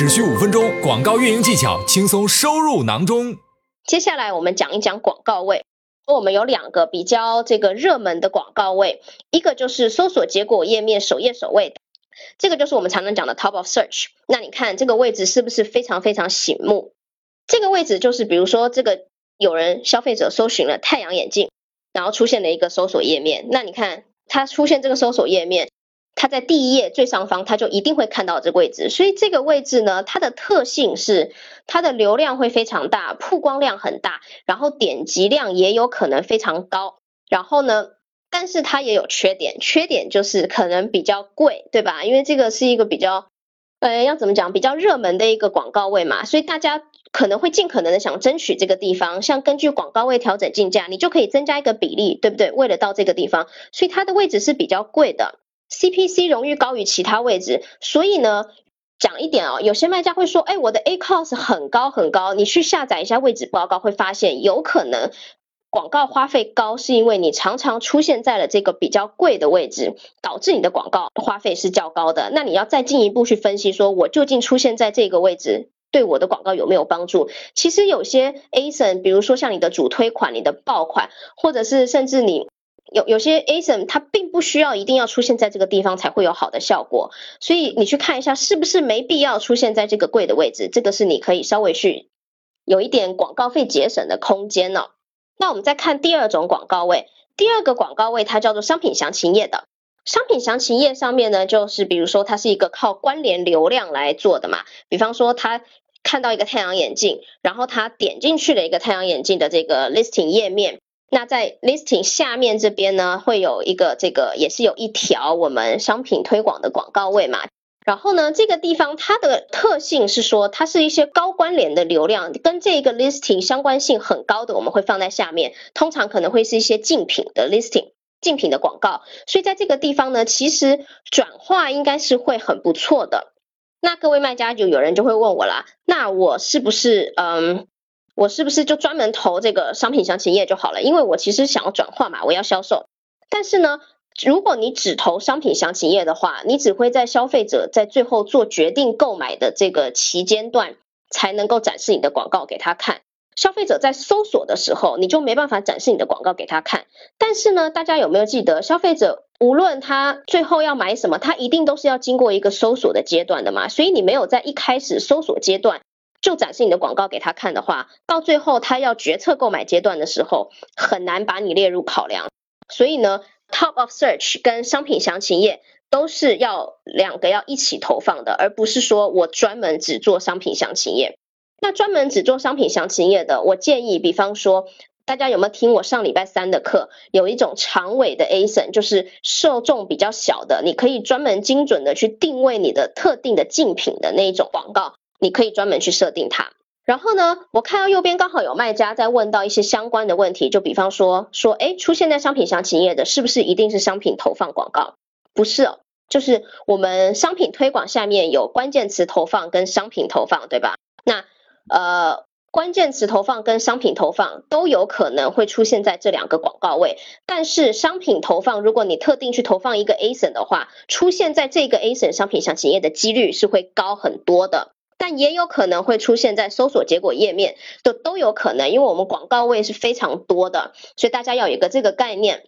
只需五分钟，广告运营技巧轻松收入囊中。接下来我们讲一讲广告位。我们有两个比较这个热门的广告位，一个就是搜索结果页面首页首位的，这个就是我们常常讲的 top of search。那你看这个位置是不是非常非常醒目？这个位置就是比如说这个有人消费者搜寻了太阳眼镜，然后出现了一个搜索页面，那你看它出现这个搜索页面。它在第一页最上方，它就一定会看到这个位置，所以这个位置呢，它的特性是它的流量会非常大，曝光量很大，然后点击量也有可能非常高。然后呢，但是它也有缺点，缺点就是可能比较贵，对吧？因为这个是一个比较，呃，要怎么讲，比较热门的一个广告位嘛，所以大家可能会尽可能的想争取这个地方。像根据广告位调整竞价，你就可以增加一个比例，对不对？为了到这个地方，所以它的位置是比较贵的。CPC 荣誉高于其他位置，所以呢，讲一点哦，有些卖家会说，哎，我的 A cost 很高很高，你去下载一下位置报告，会发现有可能广告花费高，是因为你常常出现在了这个比较贵的位置，导致你的广告花费是较高的。那你要再进一步去分析，说我究竟出现在这个位置，对我的广告有没有帮助？其实有些 ASIN，比如说像你的主推款、你的爆款，或者是甚至你。有有些 ASIN 它并不需要一定要出现在这个地方才会有好的效果，所以你去看一下是不是没必要出现在这个贵的位置，这个是你可以稍微去有一点广告费节省的空间哦。那我们再看第二种广告位，第二个广告位它叫做商品详情页的，商品详情页上面呢，就是比如说它是一个靠关联流量来做的嘛，比方说他看到一个太阳眼镜，然后他点进去了一个太阳眼镜的这个 listing 页面。那在 listing 下面这边呢，会有一个这个也是有一条我们商品推广的广告位嘛。然后呢，这个地方它的特性是说，它是一些高关联的流量，跟这个 listing 相关性很高的，我们会放在下面。通常可能会是一些竞品的 listing，竞品的广告。所以在这个地方呢，其实转化应该是会很不错的。那各位卖家就有人就会问我啦，那我是不是嗯？我是不是就专门投这个商品详情页就好了？因为我其实想要转化嘛，我要销售。但是呢，如果你只投商品详情页的话，你只会在消费者在最后做决定购买的这个期间段才能够展示你的广告给他看。消费者在搜索的时候，你就没办法展示你的广告给他看。但是呢，大家有没有记得，消费者无论他最后要买什么，他一定都是要经过一个搜索的阶段的嘛？所以你没有在一开始搜索阶段。就展示你的广告给他看的话，到最后他要决策购买阶段的时候，很难把你列入考量。所以呢，Top of Search 跟商品详情页都是要两个要一起投放的，而不是说我专门只做商品详情页。那专门只做商品详情页的，我建议，比方说，大家有没有听我上礼拜三的课？有一种长尾的 ASIN，就是受众比较小的，你可以专门精准的去定位你的特定的竞品的那一种广告。你可以专门去设定它，然后呢，我看到右边刚好有卖家在问到一些相关的问题，就比方说说，哎，出现在商品详情页的是不是一定是商品投放广告？不是哦，就是我们商品推广下面有关键词投放跟商品投放，对吧？那呃，关键词投放跟商品投放都有可能会出现在这两个广告位，但是商品投放，如果你特定去投放一个 ASIN 的话，出现在这个 ASIN 商品详情页的几率是会高很多的。也有可能会出现在搜索结果页面，都都有可能，因为我们广告位是非常多的，所以大家要有一个这个概念。